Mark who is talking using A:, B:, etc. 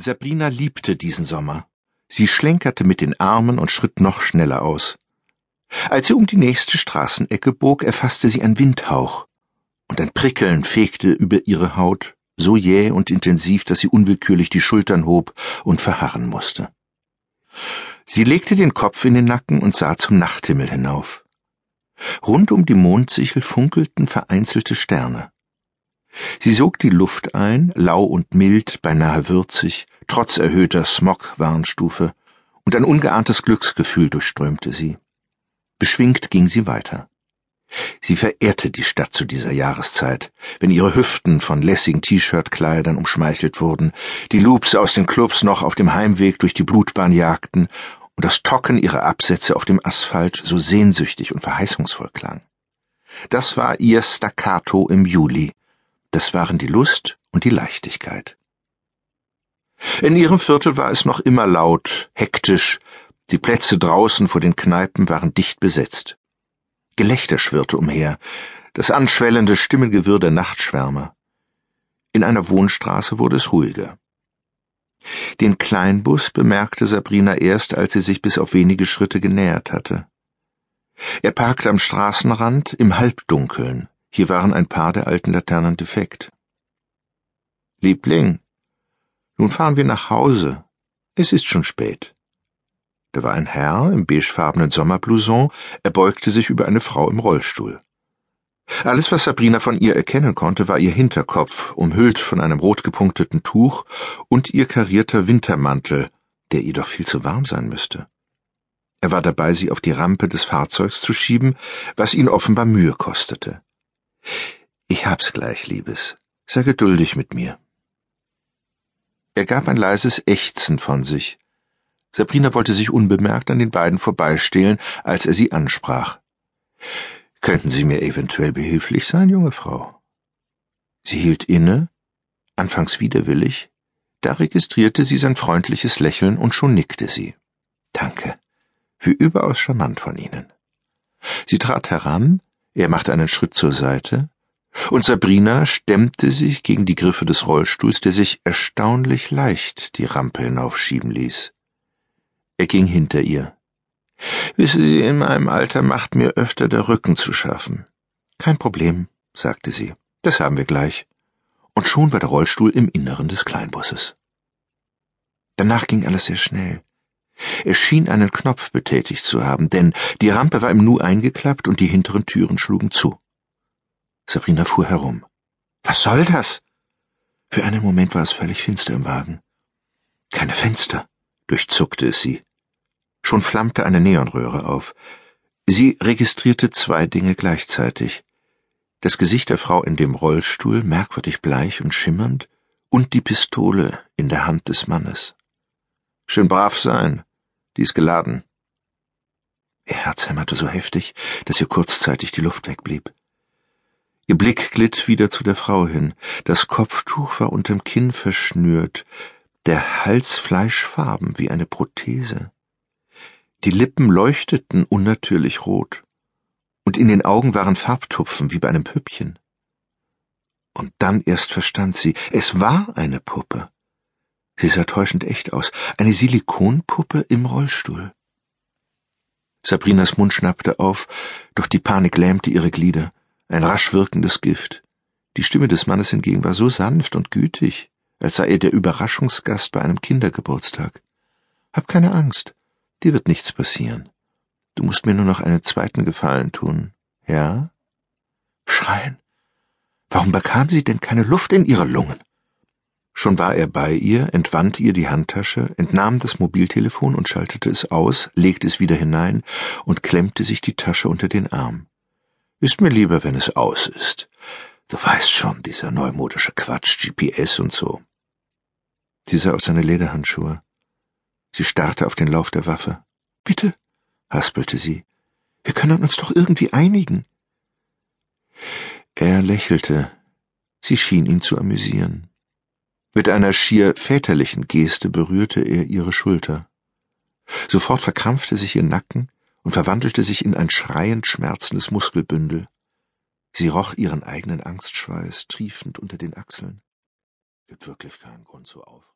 A: Sabrina liebte diesen Sommer. Sie schlenkerte mit den Armen und schritt noch schneller aus. Als sie um die nächste Straßenecke bog, erfasste sie ein Windhauch, und ein Prickeln fegte über ihre Haut, so jäh und intensiv, dass sie unwillkürlich die Schultern hob und verharren musste. Sie legte den Kopf in den Nacken und sah zum Nachthimmel hinauf. Rund um die Mondsichel funkelten vereinzelte Sterne. Sie sog die Luft ein, lau und mild, beinahe würzig, trotz erhöhter Smog-Warnstufe, und ein ungeahntes Glücksgefühl durchströmte sie. Beschwingt ging sie weiter. Sie verehrte die Stadt zu dieser Jahreszeit, wenn ihre Hüften von lässigen T-Shirt-Kleidern umschmeichelt wurden, die Loops aus den Clubs noch auf dem Heimweg durch die Blutbahn jagten und das Tocken ihrer Absätze auf dem Asphalt so sehnsüchtig und verheißungsvoll klang. Das war ihr Staccato im Juli, das waren die Lust und die Leichtigkeit. In ihrem Viertel war es noch immer laut, hektisch, die Plätze draußen vor den Kneipen waren dicht besetzt. Gelächter schwirrte umher, das anschwellende Stimmengewirr der Nachtschwärmer. In einer Wohnstraße wurde es ruhiger. Den Kleinbus bemerkte Sabrina erst, als sie sich bis auf wenige Schritte genähert hatte. Er parkte am Straßenrand im Halbdunkeln. Hier waren ein paar der alten Laternen defekt. Liebling, nun fahren wir nach Hause. Es ist schon spät. Da war ein Herr im beigefarbenen Sommerblouson, er beugte sich über eine Frau im Rollstuhl. Alles, was Sabrina von ihr erkennen konnte, war ihr Hinterkopf, umhüllt von einem rotgepunkteten Tuch, und ihr karierter Wintermantel, der ihr doch viel zu warm sein müsste. Er war dabei, sie auf die Rampe des Fahrzeugs zu schieben, was ihn offenbar Mühe kostete. Ich hab's gleich, Liebes. Sei geduldig mit mir. Er gab ein leises Ächzen von sich. Sabrina wollte sich unbemerkt an den beiden vorbeistehlen, als er sie ansprach. Könnten Sie mir eventuell behilflich sein, junge Frau? Sie hielt inne, anfangs widerwillig, da registrierte sie sein freundliches Lächeln und schon nickte sie. Danke. Wie überaus charmant von Ihnen. Sie trat heran, er machte einen Schritt zur Seite, und Sabrina stemmte sich gegen die Griffe des Rollstuhls, der sich erstaunlich leicht die Rampe hinaufschieben ließ. Er ging hinter ihr. Wissen Sie, in meinem Alter macht mir öfter der Rücken zu schaffen. Kein Problem, sagte sie. Das haben wir gleich. Und schon war der Rollstuhl im Inneren des Kleinbusses. Danach ging alles sehr schnell. Er schien einen Knopf betätigt zu haben, denn die Rampe war im Nu eingeklappt und die hinteren Türen schlugen zu. Sabrina fuhr herum. Was soll das? Für einen Moment war es völlig finster im Wagen. Keine Fenster, durchzuckte es sie. Schon flammte eine Neonröhre auf. Sie registrierte zwei Dinge gleichzeitig. Das Gesicht der Frau in dem Rollstuhl, merkwürdig bleich und schimmernd, und die Pistole in der Hand des Mannes. Schön brav sein, die ist geladen. Ihr Herz hämmerte so heftig, dass ihr kurzzeitig die Luft wegblieb. Ihr Blick glitt wieder zu der Frau hin. Das Kopftuch war unterm Kinn verschnürt, der Hals fleischfarben wie eine Prothese. Die Lippen leuchteten unnatürlich rot, und in den Augen waren Farbtupfen wie bei einem Püppchen. Und dann erst verstand sie, es war eine Puppe. Sie sah täuschend echt aus. Eine Silikonpuppe im Rollstuhl. Sabrinas Mund schnappte auf, doch die Panik lähmte ihre Glieder. Ein rasch wirkendes Gift. Die Stimme des Mannes hingegen war so sanft und gütig, als sei er der Überraschungsgast bei einem Kindergeburtstag. Hab keine Angst. Dir wird nichts passieren. Du musst mir nur noch einen zweiten Gefallen tun. Ja? Schreien. Warum bekam sie denn keine Luft in ihre Lungen? Schon war er bei ihr, entwand ihr die Handtasche, entnahm das Mobiltelefon und schaltete es aus, legte es wieder hinein und klemmte sich die Tasche unter den Arm. Ist mir lieber, wenn es aus ist. Du weißt schon, dieser neumodische Quatsch, GPS und so. Sie sah aus seine Lederhandschuhe. Sie starrte auf den Lauf der Waffe. Bitte, haspelte sie. Wir können uns doch irgendwie einigen. Er lächelte. Sie schien ihn zu amüsieren. Mit einer schier väterlichen Geste berührte er ihre Schulter. Sofort verkrampfte sich ihr Nacken und verwandelte sich in ein schreiend schmerzendes Muskelbündel. Sie roch ihren eigenen Angstschweiß triefend unter den Achseln. Gibt wirklich keinen Grund zur Aufregung.